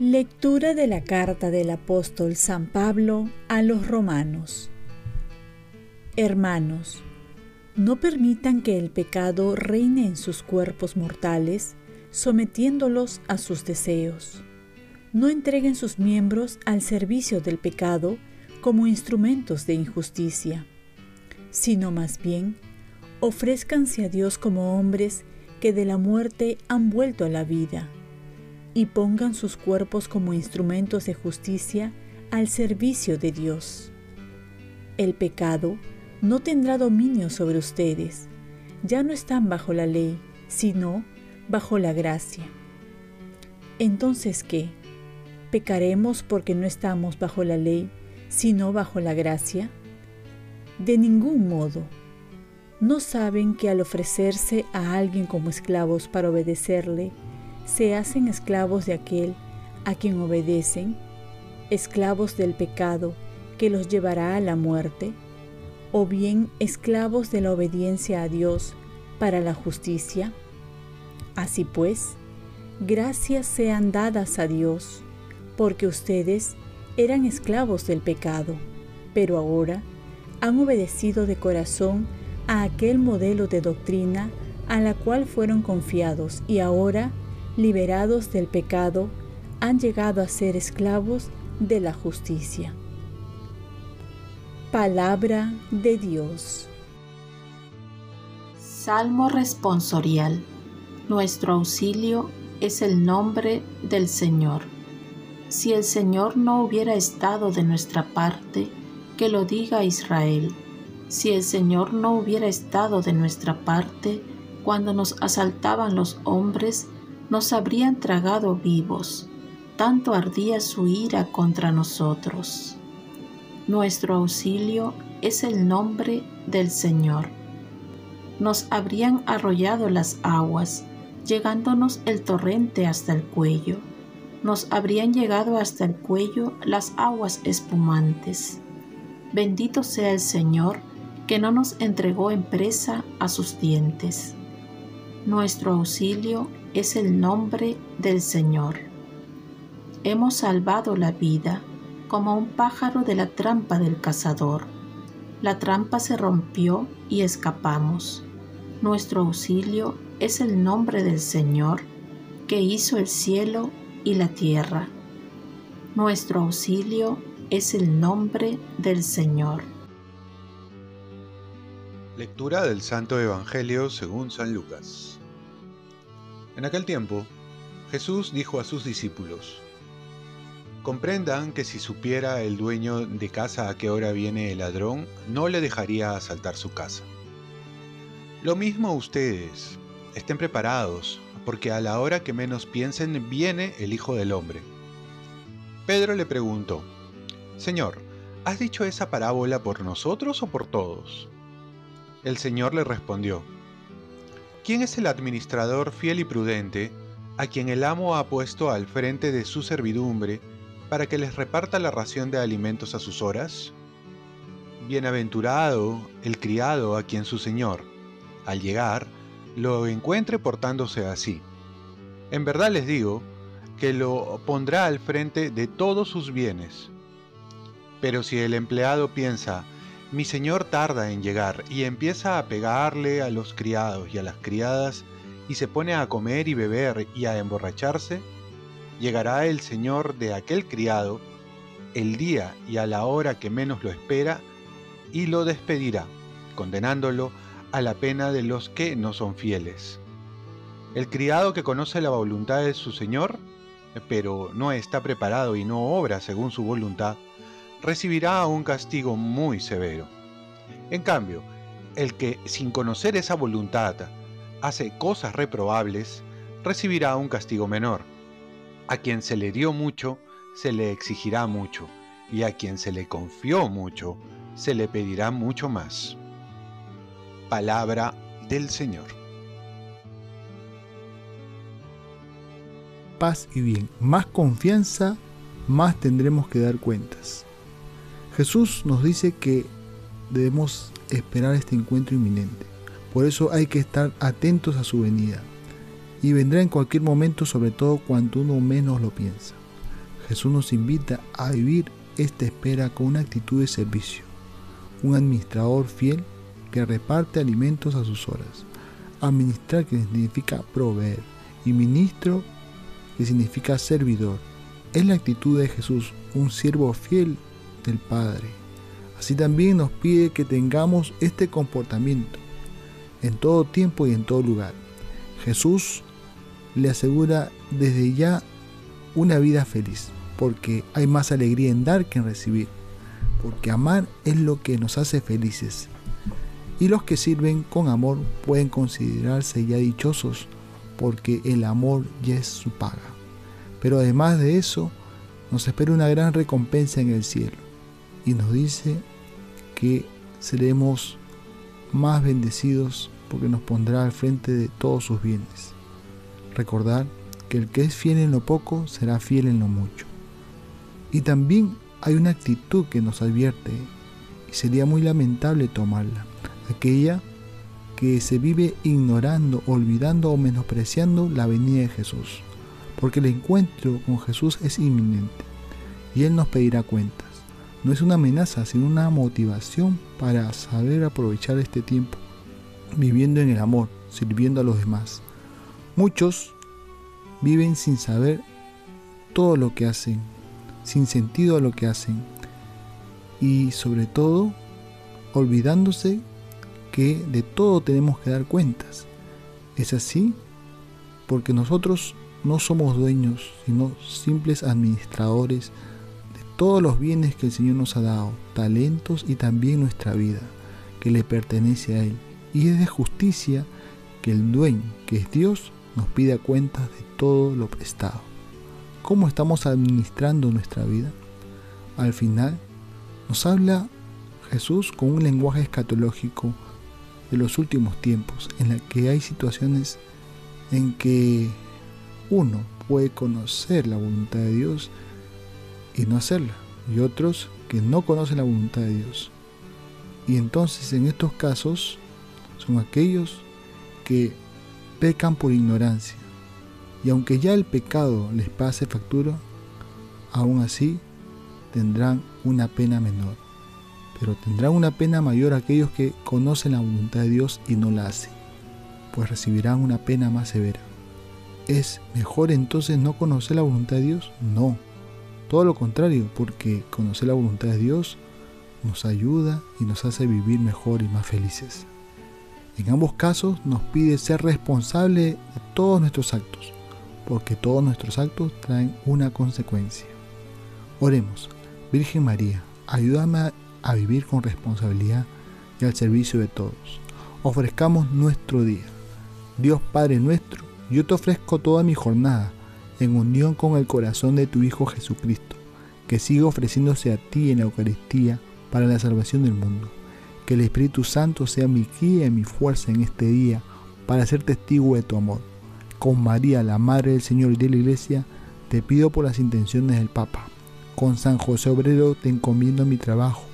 Lectura de la carta del apóstol San Pablo a los romanos. Hermanos, no permitan que el pecado reine en sus cuerpos mortales, sometiéndolos a sus deseos. No entreguen sus miembros al servicio del pecado como instrumentos de injusticia, sino más bien, ofrézcanse a Dios como hombres que de la muerte han vuelto a la vida y pongan sus cuerpos como instrumentos de justicia al servicio de Dios. El pecado no tendrá dominio sobre ustedes, ya no están bajo la ley, sino bajo la gracia. Entonces, ¿qué? ¿Pecaremos porque no estamos bajo la ley, sino bajo la gracia? De ningún modo. ¿No saben que al ofrecerse a alguien como esclavos para obedecerle, se hacen esclavos de aquel a quien obedecen, esclavos del pecado que los llevará a la muerte, o bien esclavos de la obediencia a Dios para la justicia? Así pues, gracias sean dadas a Dios, porque ustedes eran esclavos del pecado, pero ahora han obedecido de corazón a aquel modelo de doctrina a la cual fueron confiados y ahora liberados del pecado, han llegado a ser esclavos de la justicia. Palabra de Dios. Salmo responsorial. Nuestro auxilio es el nombre del Señor. Si el Señor no hubiera estado de nuestra parte, que lo diga Israel. Si el Señor no hubiera estado de nuestra parte cuando nos asaltaban los hombres nos habrían tragado vivos, tanto ardía su ira contra nosotros. Nuestro auxilio es el nombre del Señor. Nos habrían arrollado las aguas, llegándonos el torrente hasta el cuello. Nos habrían llegado hasta el cuello las aguas espumantes. Bendito sea el Señor, que no nos entregó en presa a sus dientes. Nuestro auxilio es el nombre del Señor. Hemos salvado la vida como un pájaro de la trampa del cazador. La trampa se rompió y escapamos. Nuestro auxilio es el nombre del Señor, que hizo el cielo y la tierra. Nuestro auxilio es el nombre del Señor. Lectura del Santo Evangelio según San Lucas. En aquel tiempo, Jesús dijo a sus discípulos, Comprendan que si supiera el dueño de casa a qué hora viene el ladrón, no le dejaría asaltar su casa. Lo mismo ustedes, estén preparados, porque a la hora que menos piensen viene el Hijo del Hombre. Pedro le preguntó, Señor, ¿has dicho esa parábola por nosotros o por todos? El Señor le respondió, ¿Quién es el administrador fiel y prudente a quien el amo ha puesto al frente de su servidumbre para que les reparta la ración de alimentos a sus horas? Bienaventurado el criado a quien su señor, al llegar, lo encuentre portándose así. En verdad les digo que lo pondrá al frente de todos sus bienes. Pero si el empleado piensa, mi señor tarda en llegar y empieza a pegarle a los criados y a las criadas y se pone a comer y beber y a emborracharse, llegará el señor de aquel criado el día y a la hora que menos lo espera y lo despedirá, condenándolo a la pena de los que no son fieles. El criado que conoce la voluntad de su señor, pero no está preparado y no obra según su voluntad, recibirá un castigo muy severo. En cambio, el que sin conocer esa voluntad hace cosas reprobables, recibirá un castigo menor. A quien se le dio mucho, se le exigirá mucho, y a quien se le confió mucho, se le pedirá mucho más. Palabra del Señor. Paz y bien, más confianza más tendremos que dar cuentas. Jesús nos dice que debemos esperar este encuentro inminente. Por eso hay que estar atentos a su venida. Y vendrá en cualquier momento, sobre todo cuando uno menos lo piensa. Jesús nos invita a vivir esta espera con una actitud de servicio. Un administrador fiel que reparte alimentos a sus horas. Administrar que significa proveer. Y ministro que significa servidor. Es la actitud de Jesús, un siervo fiel del Padre. Así también nos pide que tengamos este comportamiento en todo tiempo y en todo lugar. Jesús le asegura desde ya una vida feliz, porque hay más alegría en dar que en recibir, porque amar es lo que nos hace felices. Y los que sirven con amor pueden considerarse ya dichosos, porque el amor ya es su paga. Pero además de eso, nos espera una gran recompensa en el cielo. Y nos dice que seremos más bendecidos porque nos pondrá al frente de todos sus bienes. Recordar que el que es fiel en lo poco será fiel en lo mucho. Y también hay una actitud que nos advierte y sería muy lamentable tomarla, aquella que se vive ignorando, olvidando o menospreciando la venida de Jesús, porque el encuentro con Jesús es inminente y Él nos pedirá cuentas. No es una amenaza, sino una motivación para saber aprovechar este tiempo, viviendo en el amor, sirviendo a los demás. Muchos viven sin saber todo lo que hacen, sin sentido a lo que hacen y sobre todo olvidándose que de todo tenemos que dar cuentas. Es así porque nosotros no somos dueños, sino simples administradores de todos los bienes que el Señor nos ha dado, talentos y también nuestra vida, que le pertenece a Él. Y es de justicia que el dueño, que es Dios, nos pida cuentas de todo lo prestado. ¿Cómo estamos administrando nuestra vida? Al final, nos habla Jesús con un lenguaje escatológico de los últimos tiempos, en la que hay situaciones en que uno puede conocer la voluntad de Dios y no hacerla, y otros que no conocen la voluntad de Dios. Y entonces en estos casos son aquellos que pecan por ignorancia. Y aunque ya el pecado les pase factura, aún así tendrán una pena menor pero tendrán una pena mayor aquellos que conocen la voluntad de Dios y no la hacen, pues recibirán una pena más severa. ¿Es mejor entonces no conocer la voluntad de Dios? No, todo lo contrario, porque conocer la voluntad de Dios nos ayuda y nos hace vivir mejor y más felices. En ambos casos nos pide ser responsable de todos nuestros actos, porque todos nuestros actos traen una consecuencia. Oremos, Virgen María, ayúdame a a vivir con responsabilidad y al servicio de todos. Ofrezcamos nuestro día. Dios Padre nuestro, yo te ofrezco toda mi jornada en unión con el corazón de tu Hijo Jesucristo, que siga ofreciéndose a ti en la Eucaristía para la salvación del mundo. Que el Espíritu Santo sea mi guía y mi fuerza en este día para ser testigo de tu amor. Con María, la Madre del Señor y de la Iglesia, te pido por las intenciones del Papa. Con San José Obrero te encomiendo mi trabajo